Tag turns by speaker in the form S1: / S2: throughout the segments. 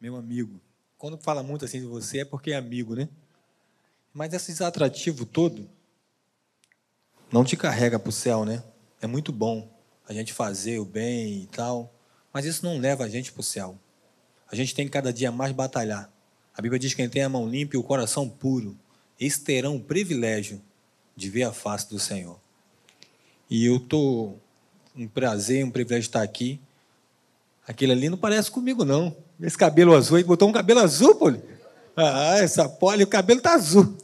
S1: meu amigo. Quando fala muito assim de você é porque é amigo, né? Mas esse atrativo todo não te carrega para o céu, né? É muito bom a gente fazer o bem e tal, mas isso não leva a gente para o céu. A gente tem que cada dia mais batalhar. A Bíblia diz que quem tem a mão limpa e o coração puro, esses terão o privilégio de ver a face do Senhor. E eu estou um prazer, um privilégio estar aqui. Aquele ali não parece comigo, não. Esse cabelo azul, ele botou um cabelo azul, Poli. Ah, essa poli, o cabelo tá azul.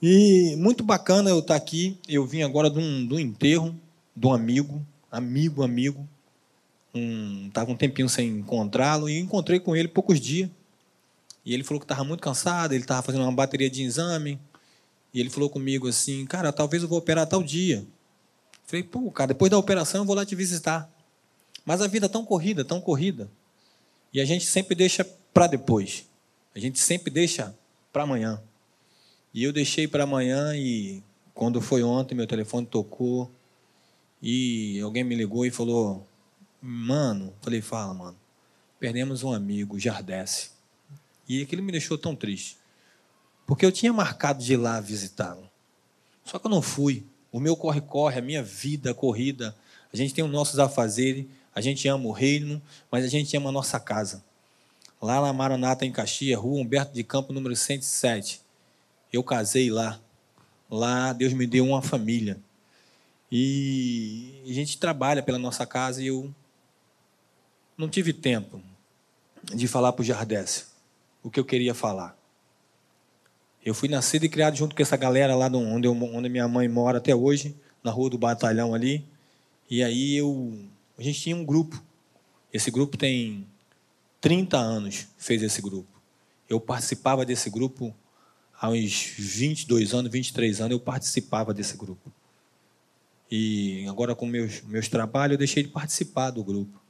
S1: E muito bacana eu estar aqui. Eu vim agora de um, de um enterro de um amigo, amigo, amigo. Estava um, um tempinho sem encontrá-lo e encontrei com ele poucos dias. E ele falou que estava muito cansado, ele estava fazendo uma bateria de exame. E ele falou comigo assim, cara, talvez eu vou operar tal dia. Falei, pô, cara, depois da operação eu vou lá te visitar. Mas a vida é tão corrida, tão corrida. E a gente sempre deixa para depois. A gente sempre deixa para amanhã. E eu deixei para amanhã e quando foi ontem meu telefone tocou e alguém me ligou e falou: "Mano", falei: "Fala, mano. Perdemos um amigo, Jardesse". E aquilo me deixou tão triste. Porque eu tinha marcado de ir lá visitá-lo. Só que eu não fui. O meu corre-corre, a minha vida, corrida. A gente tem os nossos afazeres, a gente ama o reino, mas a gente ama a nossa casa. Lá na Maranata, em Caxias, rua Humberto de Campo, número 107. Eu casei lá. Lá Deus me deu uma família. E a gente trabalha pela nossa casa e eu não tive tempo de falar para o Jardécio o que eu queria falar. Eu fui nascido e criado junto com essa galera lá onde, eu, onde minha mãe mora até hoje, na rua do Batalhão ali. E aí eu, a gente tinha um grupo. Esse grupo tem 30 anos, fez esse grupo. Eu participava desse grupo há uns 22 anos, 23 anos, eu participava desse grupo. E agora com meus, meus trabalhos, eu deixei de participar do grupo.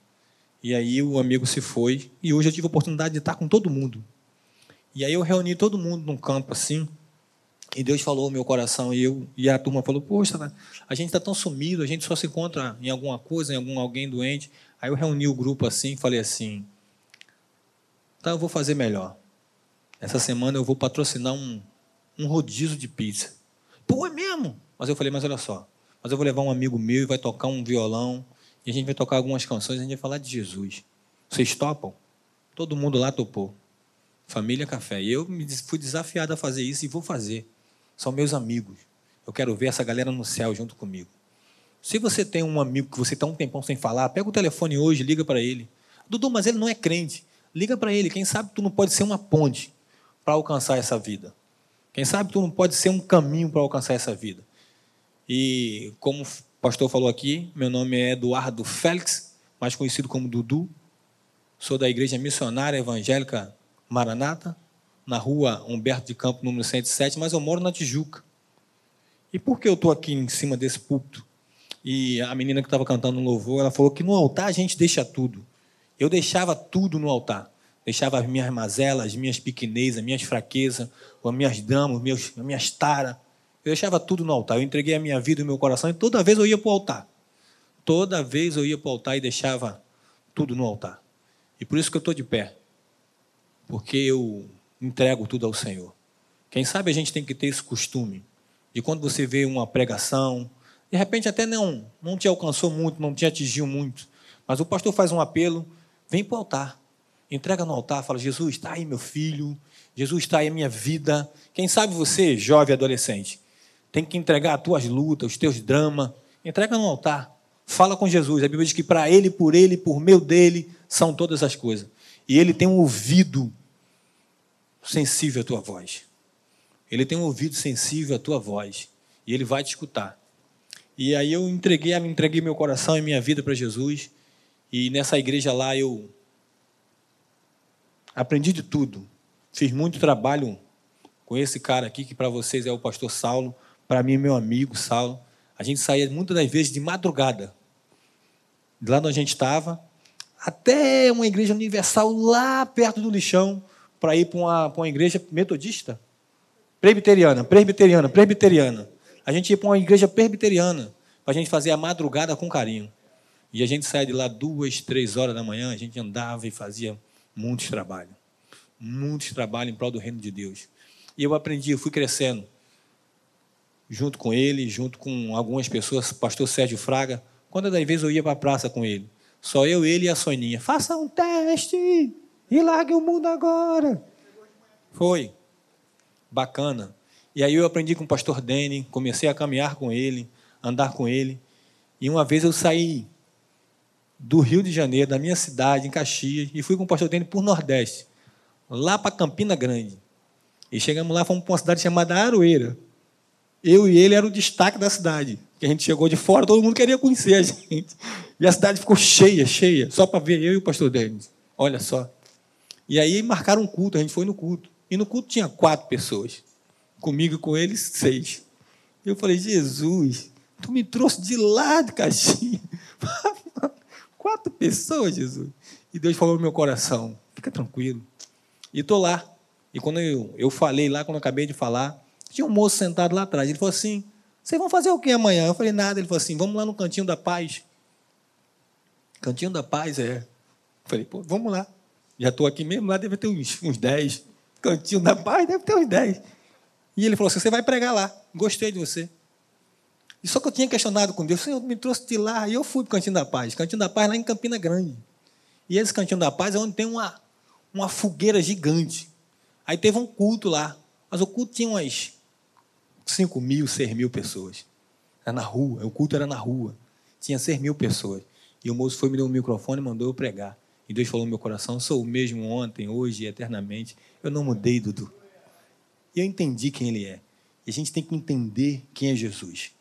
S1: E aí o amigo se foi, e hoje eu tive a oportunidade de estar com todo mundo. E aí eu reuni todo mundo num campo assim, e Deus falou no meu coração, e, eu, e a turma falou, poxa, a gente está tão sumido, a gente só se encontra em alguma coisa, em algum alguém doente. Aí eu reuni o grupo assim, falei assim, tá, eu vou fazer melhor. Essa semana eu vou patrocinar um, um rodízio de pizza. Pô, é mesmo? Mas eu falei, mas olha só, mas eu vou levar um amigo meu e vai tocar um violão, e a gente vai tocar algumas canções, e a gente vai falar de Jesus. Vocês topam? Todo mundo lá topou. Família Café. E eu fui desafiado a fazer isso e vou fazer. São meus amigos. Eu quero ver essa galera no céu junto comigo. Se você tem um amigo que você está um tempão sem falar, pega o telefone hoje, liga para ele. Dudu, mas ele não é crente. Liga para ele. Quem sabe tu não pode ser uma ponte para alcançar essa vida. Quem sabe tu não pode ser um caminho para alcançar essa vida. E como o pastor falou aqui, meu nome é Eduardo Félix, mais conhecido como Dudu. Sou da Igreja Missionária Evangélica Maranata, na rua Humberto de Campo, número 107, mas eu moro na Tijuca. E por que eu estou aqui em cima desse púlpito? E a menina que estava cantando no louvor, ela falou que no altar a gente deixa tudo. Eu deixava tudo no altar. Deixava as minhas mazelas, as minhas pequenezas, as minhas fraquezas, as minhas damas, as minhas taras. Eu deixava tudo no altar. Eu entreguei a minha vida o meu coração e toda vez eu ia para o altar. Toda vez eu ia para o altar e deixava tudo no altar. E por isso que eu estou de pé porque eu entrego tudo ao Senhor. Quem sabe a gente tem que ter esse costume de quando você vê uma pregação, de repente até não, não te alcançou muito, não te atingiu muito, mas o pastor faz um apelo, vem para o altar, entrega no altar, fala: Jesus, está aí meu filho, Jesus está aí a minha vida. Quem sabe você, jovem adolescente, tem que entregar as tuas lutas, os teus dramas, entrega no altar, fala com Jesus. A Bíblia diz que para Ele, por Ele, por meio dele, são todas as coisas. E Ele tem um ouvido sensível à tua voz. Ele tem um ouvido sensível à tua voz. E ele vai te escutar. E aí eu entreguei, entreguei meu coração e minha vida para Jesus. E nessa igreja lá eu aprendi de tudo. Fiz muito trabalho com esse cara aqui, que para vocês é o pastor Saulo. Para mim, meu amigo Saulo. A gente saía muitas das vezes de madrugada. De lá onde a gente estava, até uma igreja universal lá perto do lixão para ir para uma, uma igreja metodista? Presbiteriana, presbiteriana, presbiteriana. A gente ia para uma igreja presbiteriana para a gente fazer a madrugada com carinho. E a gente saía de lá duas, três horas da manhã, a gente andava e fazia Muitos trabalham. Muitos trabalham em prol do reino de Deus. E eu aprendi, eu fui crescendo junto com ele, junto com algumas pessoas, pastor Sérgio Fraga. Quando das vezes eu ia para a praça com ele, só eu, ele e a Soninha. Faça um teste e largue o mundo agora. Foi. Bacana. E aí eu aprendi com o pastor Dene, comecei a caminhar com ele, andar com ele. E uma vez eu saí do Rio de Janeiro, da minha cidade, em Caxias, e fui com o pastor Dene por Nordeste, lá para Campina Grande. E chegamos lá, fomos para uma cidade chamada Aroeira. Eu e ele era o destaque da cidade. Que a gente chegou de fora, todo mundo queria conhecer a gente. E a cidade ficou cheia, cheia, só para ver eu e o pastor Denis. Olha só. E aí marcaram um culto, a gente foi no culto. E no culto tinha quatro pessoas. Comigo e com eles, seis. Eu falei, Jesus, tu me trouxe de lá de Caxias. quatro pessoas, Jesus. E Deus falou no meu coração, fica tranquilo. E estou lá. E quando eu, eu falei lá, quando eu acabei de falar, tinha um moço sentado lá atrás. Ele falou assim: Vocês vão fazer o que amanhã? Eu falei: Nada. Ele falou assim: Vamos lá no Cantinho da Paz. Cantinho da Paz, é. Eu falei: Pô, vamos lá. Já estou aqui mesmo, lá deve ter uns, uns 10. Cantinho da Paz deve ter uns 10. E ele falou assim: Você vai pregar lá. Gostei de você. E só que eu tinha questionado com Deus: Senhor, me trouxe de lá. E eu fui para o Cantinho da Paz. Cantinho da Paz lá em Campina Grande. E esse Cantinho da Paz é onde tem uma, uma fogueira gigante. Aí teve um culto lá. Mas o culto tinha umas 5 mil, 6 mil pessoas. Era na rua, o culto era na rua. Tinha 6 mil pessoas. E o moço foi, me deu um microfone e mandou eu pregar. E Deus falou no meu coração: sou o mesmo ontem, hoje e eternamente. Eu não mudei, Dudu. E eu entendi quem ele é. E a gente tem que entender quem é Jesus.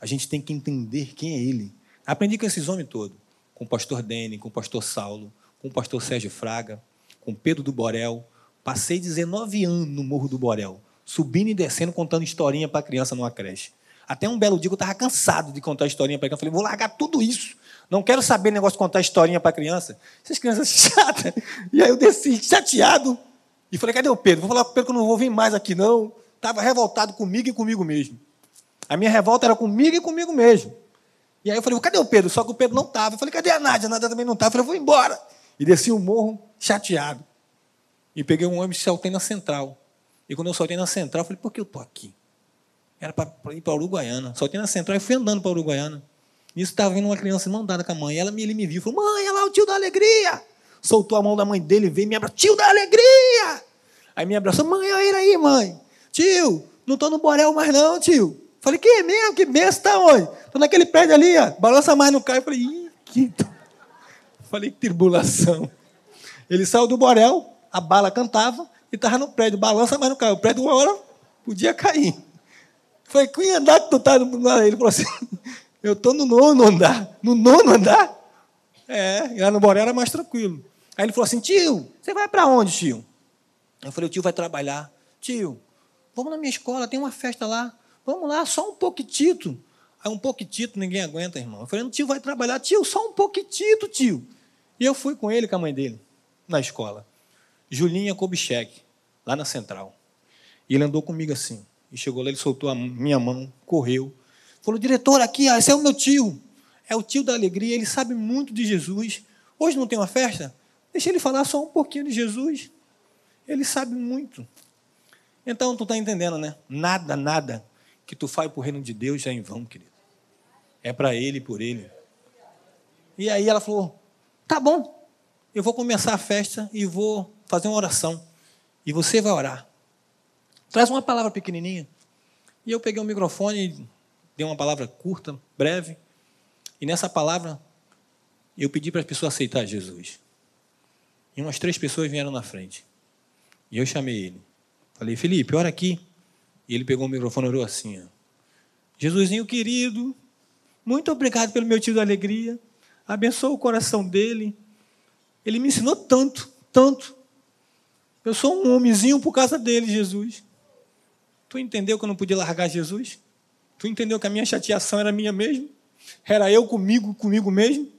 S1: A gente tem que entender quem é ele. Aprendi com esses homens todos. Com o pastor Dene, com o pastor Saulo, com o pastor Sérgio Fraga, com Pedro do Borel. Passei 19 anos no Morro do Borel subindo e descendo, contando historinha para criança numa creche. Até um belo dia eu estava cansado de contar historinha para criança. Falei, vou largar tudo isso. Não quero saber negócio de contar historinha para criança. Essas crianças chatas. E aí eu desci chateado. E falei, cadê o Pedro? Vou falar para o Pedro que eu não vou vir mais aqui, não. Estava revoltado comigo e comigo mesmo. A minha revolta era comigo e comigo mesmo. E aí eu falei, cadê o Pedro? Só que o Pedro não estava. Eu falei, cadê a Nádia? A Nádia também não estava. Eu falei, vou embora. E desci o morro chateado. E peguei um ônibus e saltei na central. E quando eu soltei na central, eu falei, por que eu estou aqui? Era para ir para Uruguaiana. Soltei na central e fui andando para Uruguaiana. Nisso estava vindo uma criança mão dada com a mãe. Ela, ele me viu falou, mãe, olha lá o tio da alegria. Soltou a mão da mãe dele, veio me abraçou, tio da alegria. Aí me abraçou, mãe, olha ele aí, mãe. Tio, não estou no Borel mais não, tio. Falei, que mesmo? Que besta onde? Estou naquele prédio ali, ó. balança mais no carro. Falei, Ih, que... Falei, que tribulação. Ele saiu do Borel, a bala cantava, e estava no prédio, balança, mas não caiu. O prédio, uma hora, podia cair. Falei, que andar que tu está? Ele falou assim, eu estou no nono andar. No nono andar? É, lá no Boré era mais tranquilo. Aí ele falou assim, tio, você vai para onde, tio? Eu falei, o tio vai trabalhar. Tio, vamos na minha escola, tem uma festa lá. Vamos lá, só um pouquitito. Aí um pouquitito ninguém aguenta, irmão. Eu falei, o tio vai trabalhar. Tio, só um pouquitito, tio. E eu fui com ele, com a mãe dele, na escola. Julinha Kubitschek, lá na central. E ele andou comigo assim. E chegou lá, ele soltou a minha mão, correu. Falou, diretor, aqui, esse é o meu tio. É o tio da alegria, ele sabe muito de Jesus. Hoje não tem uma festa? Deixa ele falar só um pouquinho de Jesus. Ele sabe muito. Então, tu está entendendo, né? Nada, nada que tu faz para o reino de Deus é em vão, querido. É para ele e por ele. E aí ela falou: tá bom, eu vou começar a festa e vou fazer uma oração. E você vai orar. Traz uma palavra pequenininha. E eu peguei o microfone e dei uma palavra curta, breve. E nessa palavra, eu pedi para as pessoas aceitar Jesus. E umas três pessoas vieram na frente. E eu chamei ele. Falei, Felipe, ora aqui. E ele pegou o microfone e orou assim. Ó. Jesusinho querido, muito obrigado pelo meu tio da alegria. Abençoa o coração dele. Ele me ensinou tanto, tanto. Eu sou um homenzinho por causa dele, Jesus. Tu entendeu que eu não podia largar Jesus? Tu entendeu que a minha chateação era minha mesmo? Era eu comigo, comigo mesmo?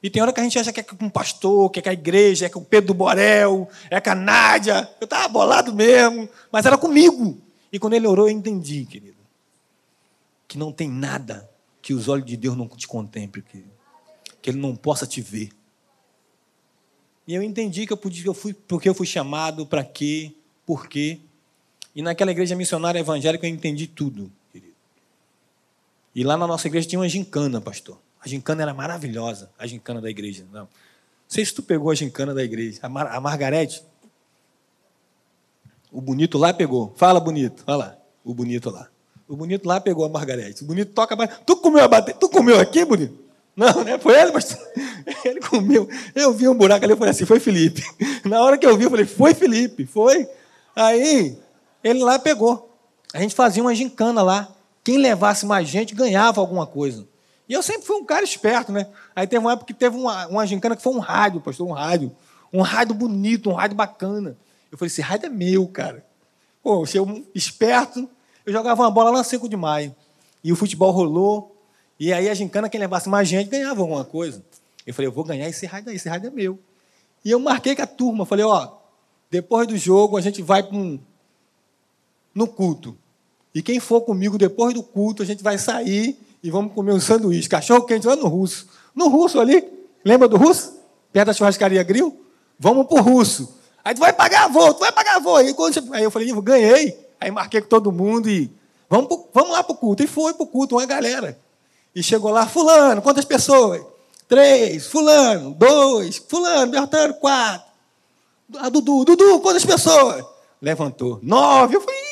S1: E tem hora que a gente acha que é com um pastor, que é com a igreja, é com o Pedro do Borel, é com a Nádia. Eu estava bolado mesmo, mas era comigo. E quando ele orou, eu entendi, querido, que não tem nada que os olhos de Deus não te contemplem, querido. Que ele não possa te ver. E eu entendi que eu podia, eu fui, porque eu fui chamado, para quê, por quê. E naquela igreja missionária evangélica eu entendi tudo. E lá na nossa igreja tinha uma gincana, pastor. A gincana era maravilhosa, a gincana da igreja. Não. não sei se tu pegou a gincana da igreja. A, Mar a Margarete, o bonito lá pegou. Fala, bonito. Lá, o bonito lá. O bonito lá pegou a Margarete. O bonito toca mais. Tu comeu a bateria? Tu comeu aqui, bonito? Não, né? Foi ele, mas ele comeu. Eu vi um buraco ali, eu falei assim, foi Felipe. Na hora que eu vi, eu falei, foi Felipe, foi. Aí, ele lá pegou. A gente fazia uma gincana lá. Quem levasse mais gente ganhava alguma coisa. E eu sempre fui um cara esperto, né? Aí teve uma época que teve uma, uma gincana que foi um rádio, pastor, um rádio. Um rádio bonito, um rádio bacana. Eu falei, esse rádio é meu, cara. Pô, eu cheguei esperto, eu jogava uma bola lá no 5 de maio. E o futebol rolou, e aí a gincana, quem levasse mais gente, ganhava alguma coisa. Eu falei, eu vou ganhar esse raio daí, esse raio é meu. E eu marquei com a turma, falei, ó, depois do jogo a gente vai um, no culto. E quem for comigo depois do culto, a gente vai sair e vamos comer um sanduíche, cachorro quente lá no russo. No russo ali, lembra do russo? Perto da churrascaria Grill? Vamos pro russo. Aí tu vai pagar voo, tu vai pagar voo. Aí, quando, aí eu falei, ganhei. Aí marquei com todo mundo e vamos, pro, vamos lá pro culto. E foi pro culto, uma galera. E chegou lá, fulano, quantas pessoas? Três, fulano, dois, fulano, Bertano, quatro. A Dudu, Dudu, quantas pessoas? Levantou. Nove. Eu falei,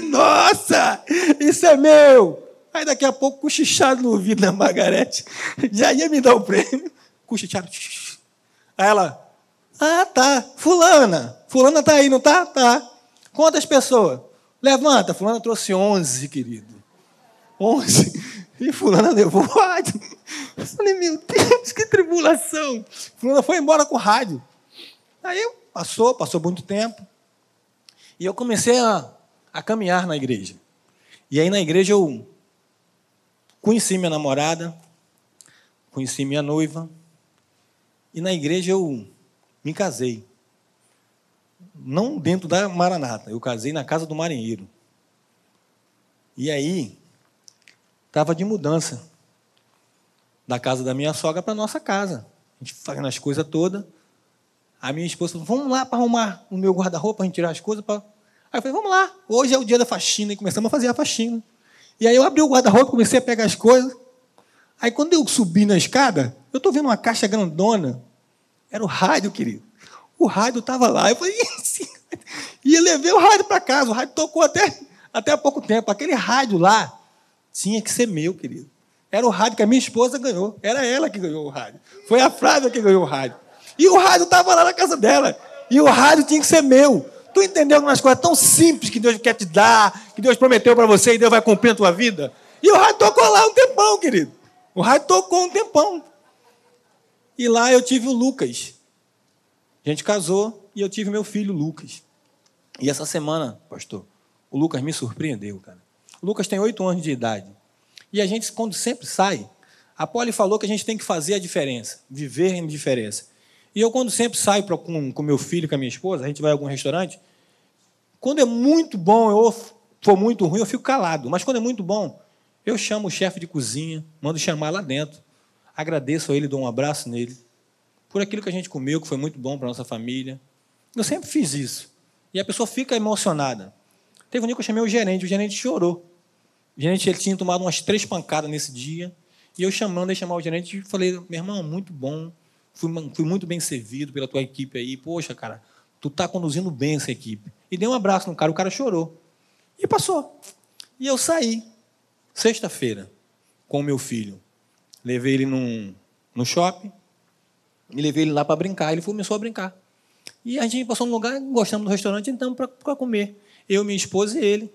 S1: nossa, isso é meu. Aí daqui a pouco, cochichado no ouvido da Margarete, já ia me dar o prêmio. Cochichado. Aí ela, ah, tá, fulana. Fulana tá aí, não tá? Tá. Quantas pessoas? Levanta. Fulana trouxe onze, querido. Onze. E fulana levou rádio. Eu falei, meu Deus, que tribulação. Fulana foi embora com rádio. Aí passou, passou muito tempo. E eu comecei a, a caminhar na igreja. E aí na igreja eu conheci minha namorada, conheci minha noiva. E na igreja eu me casei. Não dentro da Maranata, eu casei na casa do marinheiro. E aí, estava de mudança da casa da minha sogra para nossa casa. A gente fazendo as coisas todas. A minha esposa falou: vamos lá para arrumar o meu guarda-roupa, para a gente tirar as coisas. Pra... Aí eu falei: vamos lá, hoje é o dia da faxina. E começamos a fazer a faxina. E aí eu abri o guarda-roupa, comecei a pegar as coisas. Aí quando eu subi na escada, eu estou vendo uma caixa grandona. Era o rádio, querido. O rádio estava lá. Eu falei: e eu levei o rádio para casa. O rádio tocou até, até há pouco tempo. Aquele rádio lá tinha que ser meu, querido. Era o rádio que a minha esposa ganhou. Era ela que ganhou o rádio. Foi a Flávia que ganhou o rádio. E o rádio estava lá na casa dela. E o rádio tinha que ser meu. Tu entendeu algumas coisas tão simples que Deus quer te dar, que Deus prometeu para você e Deus vai cumprir a tua vida? E o rádio tocou lá um tempão, querido. O rádio tocou um tempão. E lá eu tive o Lucas. A gente casou e eu tive meu filho Lucas. E essa semana, pastor, o Lucas me surpreendeu, cara. O Lucas tem oito anos de idade. E a gente, quando sempre sai, a Polly falou que a gente tem que fazer a diferença, viver em diferença. E eu, quando sempre saio pra, com, com meu filho, com a minha esposa, a gente vai a algum restaurante, quando é muito bom ou for muito ruim, eu fico calado. Mas quando é muito bom, eu chamo o chefe de cozinha, mando chamar lá dentro, agradeço a ele, dou um abraço nele, por aquilo que a gente comeu, que foi muito bom para nossa família. Eu sempre fiz isso. E a pessoa fica emocionada. Teve um dia que eu chamei o gerente, o gerente chorou. O gerente ele tinha tomado umas três pancadas nesse dia. E eu chamando, ele chamar o gerente, falei, meu irmão, muito bom. Fui, fui muito bem servido pela tua equipe aí. Poxa, cara, tu tá conduzindo bem essa equipe. E dei um abraço no cara, o cara chorou. E passou. E eu saí, sexta-feira, com o meu filho. Levei ele num, no shopping e levei ele lá para brincar. Ele começou a brincar. E a gente passou num lugar, gostamos do restaurante, então, para comer. Eu, minha esposa e ele.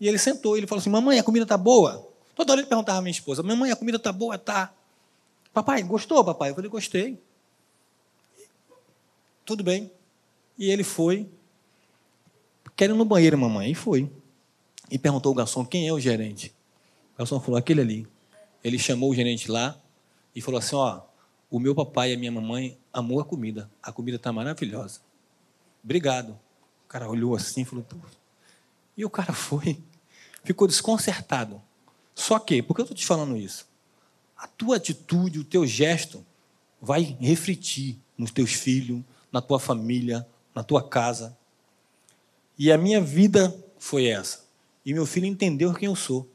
S1: E ele sentou ele falou assim: Mamãe, a comida está boa? Toda hora ele perguntava à minha esposa: Mamãe, a comida está boa? Tá. Papai, gostou, papai? Eu falei: Gostei. Tudo bem. E ele foi. Quero ir no banheiro, mamãe. E foi. E perguntou ao garçom: Quem é o gerente? O garçom falou: Aquele ali. Ele chamou o gerente lá e falou assim: Ó, o meu papai e a minha mamãe amou a comida. A comida está maravilhosa. Obrigado. O cara olhou assim e falou: E o cara foi ficou desconcertado. Só que, por que eu estou te falando isso? A tua atitude, o teu gesto, vai refletir nos teus filhos, na tua família, na tua casa. E a minha vida foi essa. E meu filho entendeu quem eu sou.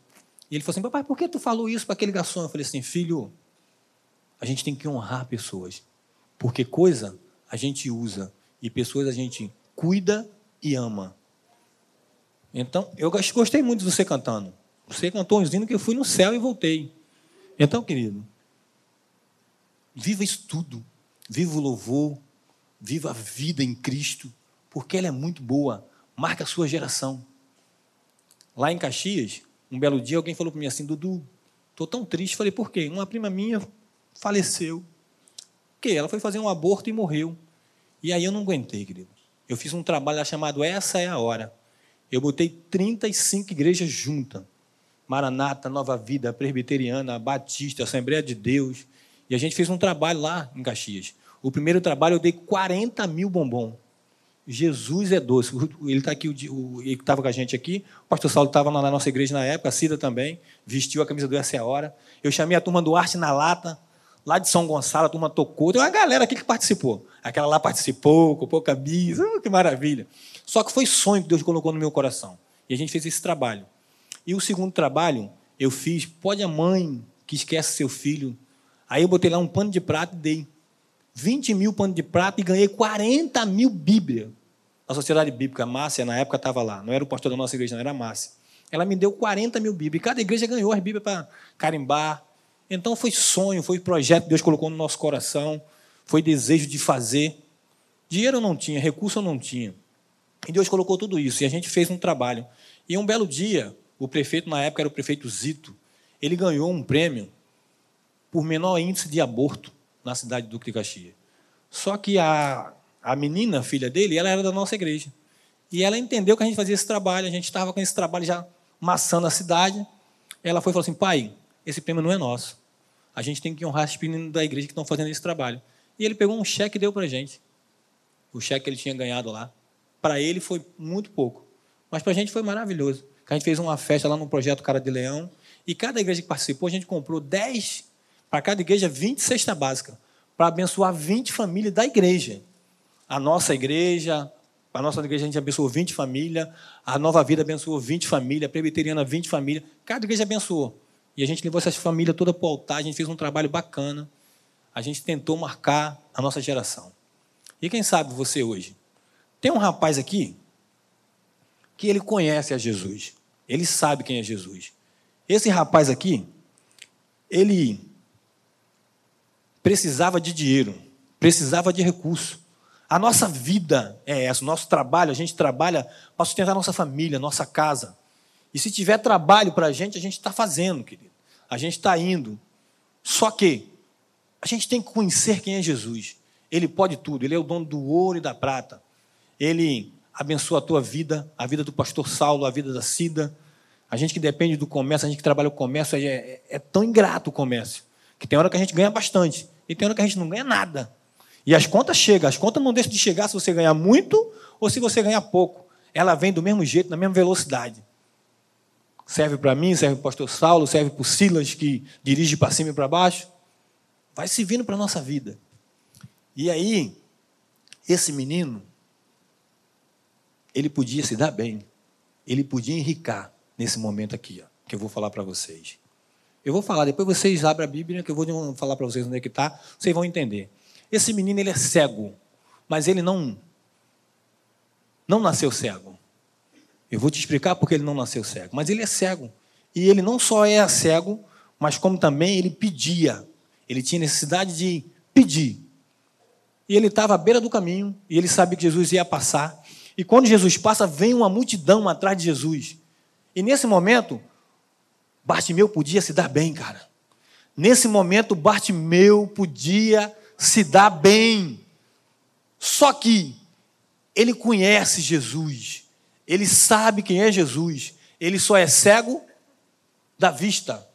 S1: E ele falou assim: Papai, por que tu falou isso para aquele garçom? Eu falei assim: Filho, a gente tem que honrar pessoas. Porque coisa a gente usa e pessoas a gente cuida e ama. Então, eu gostei muito de você cantando. Você cantou um hino que eu fui no céu e voltei. Então, querido, viva isso tudo. Viva o louvor, viva a vida em Cristo, porque ela é muito boa. Marca a sua geração. Lá em Caxias, um belo dia, alguém falou para mim assim: Dudu, estou tão triste. Falei, por quê? Uma prima minha faleceu. Porque ela foi fazer um aborto e morreu. E aí eu não aguentei, querido. Eu fiz um trabalho chamado Essa é a Hora. Eu botei 35 igrejas juntas. Maranata, Nova Vida, Presbiteriana, Batista, Assembleia de Deus. E a gente fez um trabalho lá em Caxias. O primeiro trabalho eu dei 40 mil bombom. Jesus é doce. Ele está aqui, ele estava com a gente aqui. O pastor Saulo estava na nossa igreja na época, a Cida também, vestiu a camisa do Essa é a Hora. Eu chamei a turma do Arte na Lata, lá de São Gonçalo, a turma tocou. Tem uma galera aqui que participou. Aquela lá participou, comprou camisa, oh, que maravilha. Só que foi sonho que Deus colocou no meu coração. E a gente fez esse trabalho. E o segundo trabalho, eu fiz, pode a mãe que esquece seu filho. Aí eu botei lá um pano de prata e dei. 20 mil panos de prata e ganhei 40 mil Bíblia. A Sociedade Bíblica, a Márcia, na época estava lá. Não era o pastor da nossa igreja, não era a Márcia. Ela me deu 40 mil Bíblias. E cada igreja ganhou as Bíblias para carimbar. Então foi sonho, foi projeto que Deus colocou no nosso coração. Foi desejo de fazer. Dinheiro eu não tinha, recurso eu não tinha. E Deus colocou tudo isso. E a gente fez um trabalho. E um belo dia, o prefeito, na época era o prefeito Zito, ele ganhou um prêmio por menor índice de aborto na cidade do Caxias. Só que a, a menina, filha dele, ela era da nossa igreja. E ela entendeu que a gente fazia esse trabalho, a gente estava com esse trabalho já maçando a cidade. Ela foi e falou assim: pai, esse prêmio não é nosso. A gente tem que honrar os meninos da igreja que estão fazendo esse trabalho. E ele pegou um cheque e deu para a gente. O cheque que ele tinha ganhado lá. Para ele foi muito pouco. Mas para a gente foi maravilhoso. A gente fez uma festa lá no projeto Cara de Leão. E cada igreja que participou, a gente comprou 10 para cada igreja 20 cesta básica, para abençoar 20 famílias da igreja. A nossa igreja, a nossa igreja a gente abençoou 20 famílias, a Nova Vida abençoou 20 famílias, a Presbiteriana 20 famílias, cada igreja abençoou. E a gente levou essas famílias toda para o altar, a gente fez um trabalho bacana, a gente tentou marcar a nossa geração. E quem sabe você hoje? Tem um rapaz aqui que ele conhece a Jesus, ele sabe quem é Jesus. Esse rapaz aqui, ele precisava de dinheiro, precisava de recurso. A nossa vida é essa, o nosso trabalho, a gente trabalha para sustentar a nossa família, a nossa casa. E se tiver trabalho para a gente, a gente está fazendo, querido. A gente está indo. Só que a gente tem que conhecer quem é Jesus. Ele pode tudo, ele é o dono do ouro e da prata. Ele abençoa a tua vida, a vida do pastor Saulo, a vida da Cida. A gente que depende do comércio, a gente que trabalha o comércio, é, é, é tão ingrato o comércio, que tem hora que a gente ganha bastante e tem hora que a gente não ganha nada. E as contas chegam. As contas não deixam de chegar se você ganhar muito ou se você ganhar pouco. Ela vem do mesmo jeito, na mesma velocidade. Serve para mim, serve para o pastor Saulo, serve para o Silas, que dirige para cima e para baixo. Vai se vindo para a nossa vida. E aí, esse menino, ele podia se dar bem. Ele podia enricar nesse momento aqui, ó, que eu vou falar para vocês. Eu vou falar, depois vocês abrem a Bíblia, que eu vou falar para vocês onde é que está, vocês vão entender. Esse menino, ele é cego, mas ele não, não nasceu cego. Eu vou te explicar porque ele não nasceu cego, mas ele é cego. E ele não só é cego, mas como também ele pedia. Ele tinha necessidade de pedir. E ele estava à beira do caminho, e ele sabia que Jesus ia passar. E quando Jesus passa, vem uma multidão atrás de Jesus. E nesse momento, Bartimeu podia se dar bem, cara. Nesse momento, Bartimeu podia se dar bem. Só que ele conhece Jesus, ele sabe quem é Jesus, ele só é cego da vista,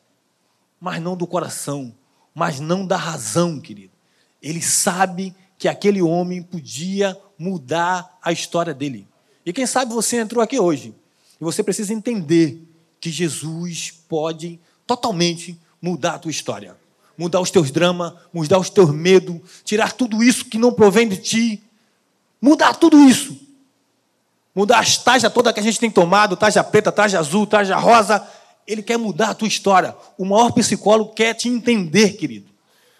S1: mas não do coração, mas não da razão, querido. Ele sabe que aquele homem podia mudar a história dele. E quem sabe você entrou aqui hoje e você precisa entender que Jesus pode totalmente mudar a tua história. mudar os teus dramas, mudar os teus medos, tirar tudo isso que não provém de ti, mudar tudo isso. Mudar as tajas todas que a gente tem tomado, taja preta, taja azul, taja rosa. Ele quer mudar a tua história. O maior psicólogo quer te entender, querido.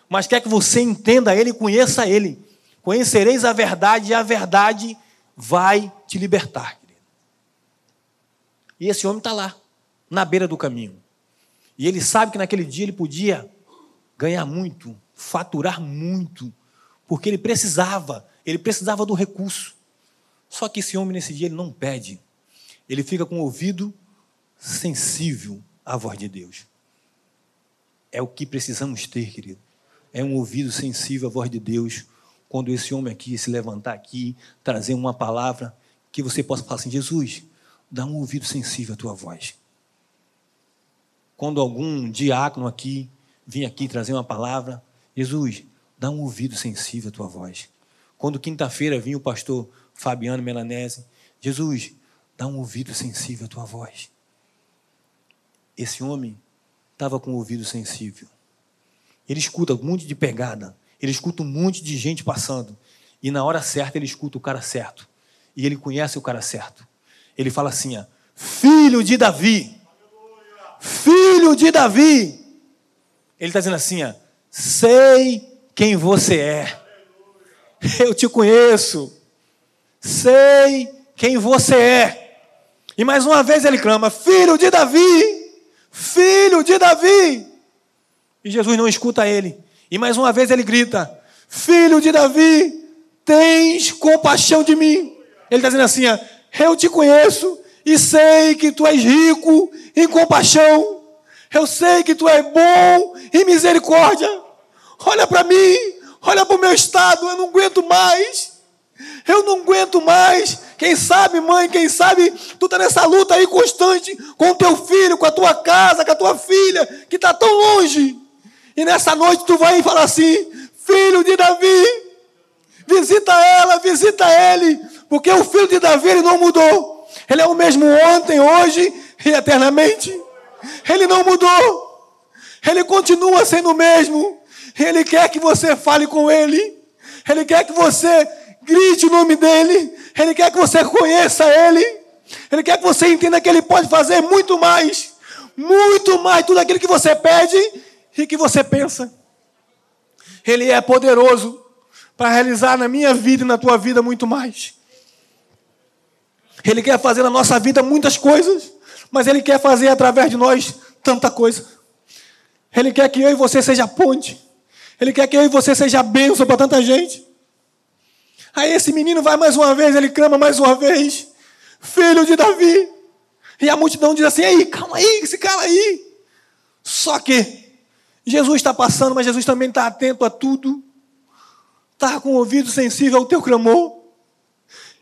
S1: Mas quer que você entenda ele e conheça ele. Conhecereis a verdade e a verdade vai te libertar, querido. E esse homem está lá, na beira do caminho. E ele sabe que naquele dia ele podia ganhar muito, faturar muito, porque ele precisava, ele precisava do recurso. Só que esse homem nesse dia ele não pede. Ele fica com o ouvido sensível à voz de Deus. É o que precisamos ter, querido. É um ouvido sensível à voz de Deus. Quando esse homem aqui se levantar aqui, trazer uma palavra, que você possa falar assim: Jesus, dá um ouvido sensível à tua voz. Quando algum diácono aqui vir aqui trazer uma palavra, Jesus, dá um ouvido sensível à tua voz. Quando quinta-feira vinha o pastor Fabiano Melanese, Jesus, dá um ouvido sensível à tua voz. Esse homem estava com o ouvido sensível. Ele escuta um monte de pegada, ele escuta um monte de gente passando, e na hora certa ele escuta o cara certo, e ele conhece o cara certo. Ele fala assim: ó, Filho de Davi, filho de Davi. Ele está dizendo assim: ó, sei quem você é, eu te conheço, sei quem você é. E mais uma vez ele clama: Filho de Davi, filho de Davi. E Jesus não escuta ele. E mais uma vez ele grita: Filho de Davi, tens compaixão de mim. Ele está dizendo assim: Eu te conheço e sei que tu és rico em compaixão. Eu sei que tu és bom em misericórdia. Olha para mim, olha para o meu estado, eu não aguento mais. Eu não aguento mais. Quem sabe, mãe, quem sabe, tu está nessa luta aí constante com o teu filho, com a tua casa, com a tua filha, que está tão longe. E nessa noite tu vai e fala assim: Filho de Davi, visita ela, visita ele, porque o filho de Davi ele não mudou. Ele é o mesmo ontem, hoje e eternamente. Ele não mudou. Ele continua sendo o mesmo. Ele quer que você fale com ele. Ele quer que você grite o nome dele. Ele quer que você conheça ele. Ele quer que você entenda que ele pode fazer muito mais. Muito mais tudo aquilo que você pede e que você pensa. Ele é poderoso para realizar na minha vida e na tua vida muito mais. Ele quer fazer na nossa vida muitas coisas, mas Ele quer fazer através de nós tanta coisa. Ele quer que eu e você seja ponte. Ele quer que eu e você seja bênção para tanta gente. Aí esse menino vai mais uma vez, ele clama mais uma vez, filho de Davi. E a multidão diz assim: Ei, calma aí, esse cara aí. Só que Jesus está passando, mas Jesus também está atento a tudo. Está com o ouvido sensível ao teu clamor.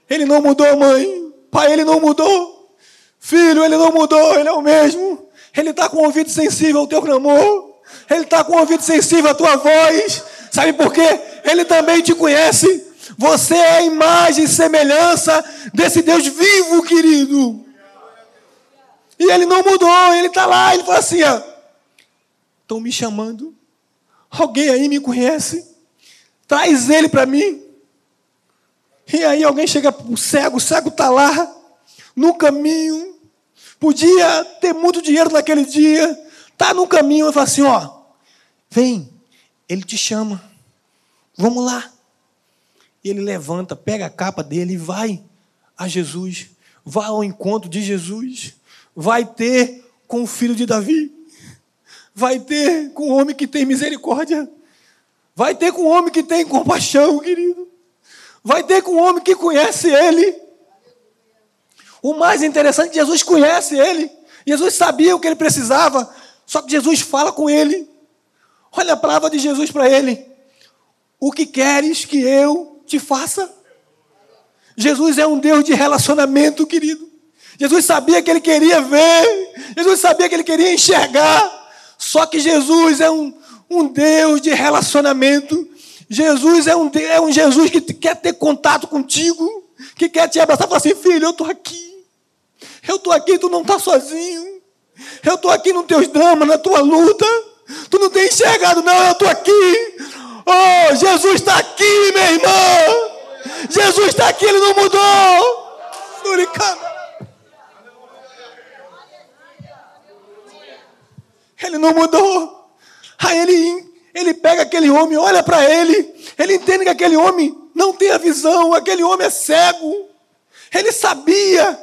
S1: Ele não mudou, mãe. Pai, ele não mudou. Filho, ele não mudou, ele é o mesmo. Ele está com o ouvido sensível ao teu clamor. Ele está com o ouvido sensível à tua voz. Sabe por quê? Ele também te conhece. Você é a imagem e semelhança desse Deus vivo, querido. E ele não mudou, ele está lá, ele fala assim: estão me chamando, alguém aí me conhece, traz ele para mim. E aí alguém chega o cego, o cego está lá, no caminho, podia ter muito dinheiro naquele dia, está no caminho e fala assim: ó, vem, ele te chama, vamos lá. E ele levanta, pega a capa dele e vai a Jesus, vai ao encontro de Jesus, vai ter com o filho de Davi, vai ter com o homem que tem misericórdia, vai ter com o homem que tem compaixão, querido vai ter com um homem que conhece ele. O mais interessante, Jesus conhece ele. Jesus sabia o que ele precisava, só que Jesus fala com ele. Olha a palavra de Jesus para ele. O que queres que eu te faça? Jesus é um Deus de relacionamento, querido. Jesus sabia que ele queria ver, Jesus sabia que ele queria enxergar. Só que Jesus é um, um Deus de relacionamento. Jesus é um, é um Jesus que quer ter contato contigo, que quer te abraçar e falar assim: filho, eu estou aqui. Eu estou aqui, tu não está sozinho. Eu estou aqui nos teus dramas, na tua luta. Tu não tem enxergado, não, eu estou aqui. Oh, Jesus está aqui, minha irmã. Jesus está aqui, ele não mudou. Ele não mudou. Aí ele, ele pega aquele homem, olha para ele, ele entende que aquele homem não tem a visão, aquele homem é cego. Ele sabia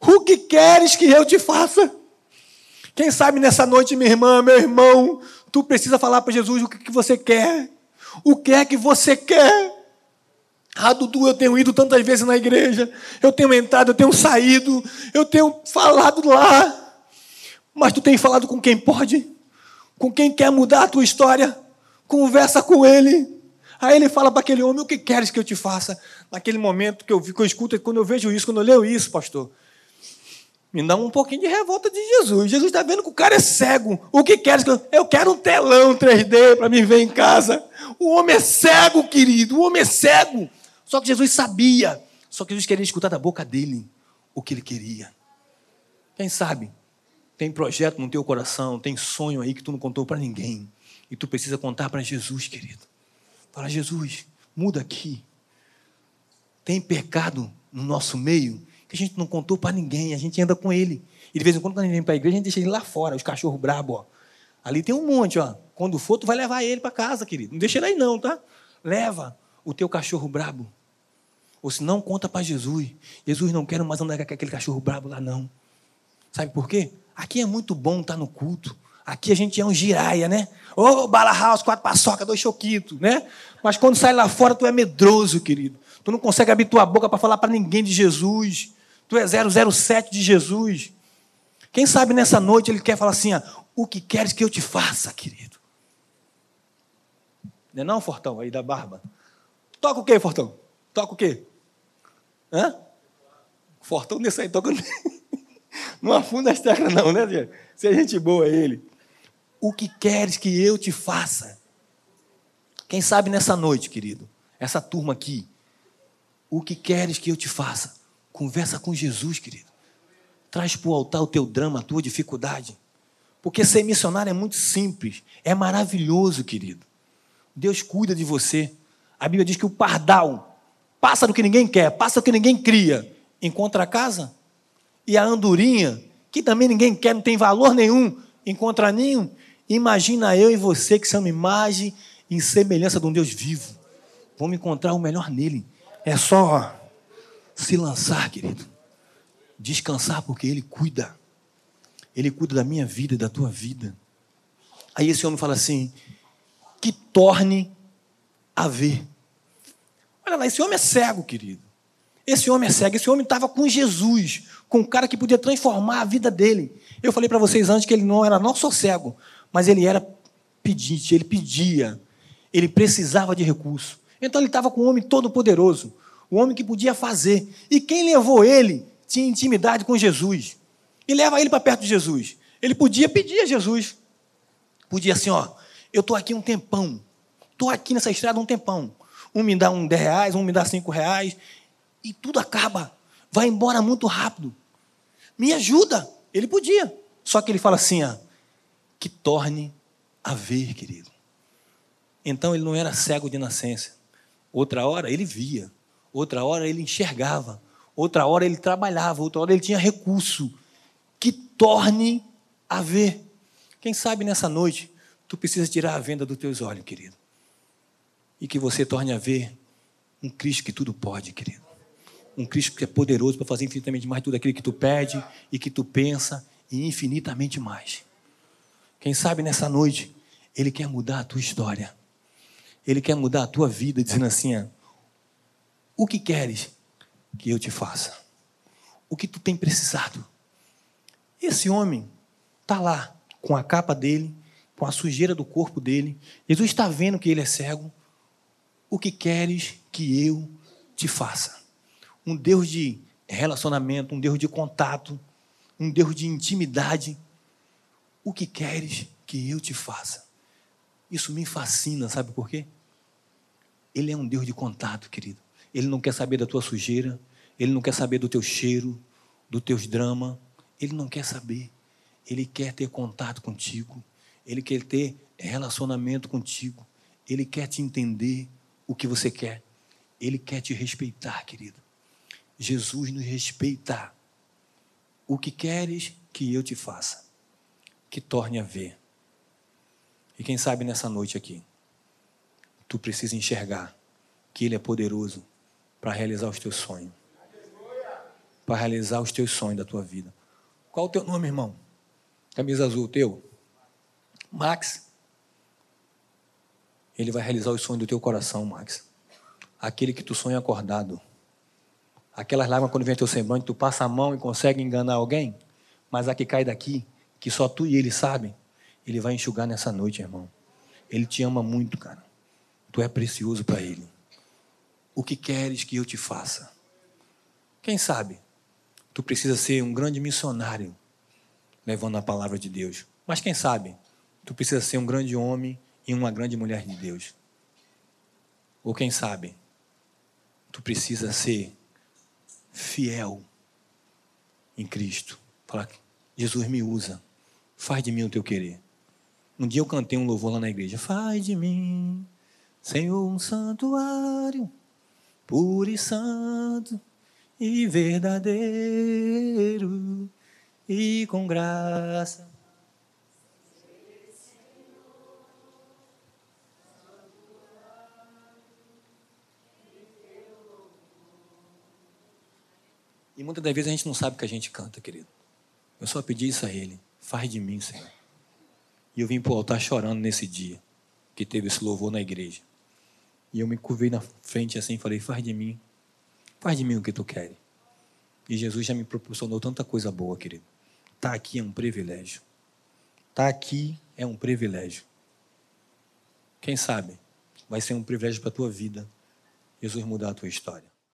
S1: o que queres que eu te faça. Quem sabe nessa noite, minha irmã, meu irmão, tu precisa falar para Jesus o que você quer. O que é que você quer? Ah, Dudu, eu tenho ido tantas vezes na igreja, eu tenho entrado, eu tenho saído, eu tenho falado lá. Mas tu tem falado com quem pode? Com quem quer mudar a tua história? Conversa com ele. Aí ele fala para aquele homem: O que queres que eu te faça? Naquele momento que eu, que eu escuto, quando eu vejo isso, quando eu leio isso, pastor, me dá um pouquinho de revolta de Jesus. Jesus está vendo que o cara é cego. O que queres que eu. Eu quero um telão 3D para me ver em casa. O homem é cego, querido. O homem é cego. Só que Jesus sabia. Só que Jesus queria escutar da boca dele o que ele queria. Quem sabe? Tem projeto no teu coração, tem sonho aí que tu não contou para ninguém. E tu precisa contar para Jesus, querido. Fala, Jesus, muda aqui. Tem pecado no nosso meio que a gente não contou para ninguém, a gente anda com ele. E de vez em quando, quando a gente vem para a igreja, a gente deixa ele lá fora, os cachorros brabos, ó. Ali tem um monte, ó. Quando for, tu vai levar ele para casa, querido. Não deixa ele aí não, tá? Leva o teu cachorro brabo. Ou se não, conta para Jesus. Jesus, não quero mais andar com aquele cachorro brabo lá, não. Sabe por quê? Aqui é muito bom estar tá no culto. Aqui a gente é um giraia, né? Ô, oh, bala house, quatro paçoca, dois choquitos, né? Mas quando sai lá fora, tu é medroso, querido. Tu não consegue abrir tua boca para falar para ninguém de Jesus. Tu é 007 de Jesus. Quem sabe nessa noite ele quer falar assim: ó, o que queres que eu te faça, querido? Não é não, Fortão, aí da barba? Toca o quê, Fortão? Toca o quê? Hã? Fortão desse aí toca. Não afunda as teclas, não, né, Diego? Se a gente boa ele. O que queres que eu te faça? Quem sabe nessa noite, querido, essa turma aqui, o que queres que eu te faça? Conversa com Jesus, querido. Traz para o altar o teu drama, a tua dificuldade. Porque ser missionário é muito simples, é maravilhoso, querido. Deus cuida de você. A Bíblia diz que o pardal passa do que ninguém quer, passa do que ninguém cria, encontra a casa. E a andorinha, que também ninguém quer, não tem valor nenhum, encontra ninho. Imagina eu e você que somos imagem e semelhança de um Deus vivo. Vamos encontrar o melhor nele. É só se lançar, querido. Descansar, porque Ele cuida. Ele cuida da minha vida e da tua vida. Aí esse homem fala assim: que torne a ver. Olha lá, esse homem é cego, querido. Esse homem é cego. Esse homem estava com Jesus, com um cara que podia transformar a vida dele. Eu falei para vocês antes que ele não era não só cego, mas ele era pedinte, ele pedia, ele precisava de recurso. Então ele estava com um homem todo poderoso, o homem que podia fazer. E quem levou ele tinha intimidade com Jesus. E leva ele para perto de Jesus. Ele podia pedir a Jesus. Podia assim, ó, eu estou aqui um tempão. Estou aqui nessa estrada um tempão. Um me dá um 10 reais, um me dá cinco reais. E tudo acaba. Vai embora muito rápido. Me ajuda. Ele podia. Só que ele fala assim, ó, que torne a ver, querido. Então ele não era cego de nascença. Outra hora ele via outra hora ele enxergava, outra hora ele trabalhava, outra hora ele tinha recurso que torne a ver. Quem sabe nessa noite tu precisa tirar a venda dos teus olhos, querido. E que você torne a ver um Cristo que tudo pode, querido. Um Cristo que é poderoso para fazer infinitamente mais tudo aquilo que tu pede e que tu pensa e infinitamente mais. Quem sabe nessa noite ele quer mudar a tua história. Ele quer mudar a tua vida, dizendo assim: o que queres que eu te faça? O que tu tem precisado? Esse homem está lá com a capa dele, com a sujeira do corpo dele. Jesus está vendo que ele é cego. O que queres que eu te faça? Um Deus de relacionamento, um Deus de contato, um Deus de intimidade. O que queres que eu te faça? Isso me fascina, sabe por quê? Ele é um Deus de contato, querido. Ele não quer saber da tua sujeira, ele não quer saber do teu cheiro, do teus drama, ele não quer saber. Ele quer ter contato contigo. Ele quer ter relacionamento contigo. Ele quer te entender o que você quer. Ele quer te respeitar, querido. Jesus nos respeita. O que queres que eu te faça? Que torne a ver. E quem sabe nessa noite aqui, tu precisa enxergar que Ele é poderoso para realizar os teus sonhos. Para realizar os teus sonhos da tua vida. Qual o teu nome, irmão? Camisa azul, teu? Max. Ele vai realizar os sonhos do teu coração, Max. Aquele que tu sonha acordado. Aquelas lágrimas quando vem teu semblante, tu passa a mão e consegue enganar alguém, mas a que cai daqui, que só tu e ele sabem, ele vai enxugar nessa noite, irmão. Ele te ama muito, cara. Tu é precioso para ele. O que queres que eu te faça? Quem sabe? Tu precisa ser um grande missionário levando a palavra de Deus. Mas quem sabe? Tu precisa ser um grande homem e uma grande mulher de Deus. Ou quem sabe? Tu precisa ser fiel em Cristo. Falar, Jesus me usa, faz de mim o teu querer. Um dia eu cantei um louvor lá na igreja. Faz de mim, Senhor, um santuário, puro e santo e verdadeiro e com graça. E muitas das vezes a gente não sabe o que a gente canta, querido. Eu só pedi isso a Ele. Faz de mim, Senhor. E eu vim para o altar chorando nesse dia que teve esse louvor na igreja. E eu me curvei na frente assim e falei: Faz de mim. Faz de mim o que tu queres. E Jesus já me proporcionou tanta coisa boa, querido. Tá aqui é um privilégio. Tá aqui é um privilégio. Quem sabe vai ser um privilégio para a tua vida. Jesus mudar a tua história.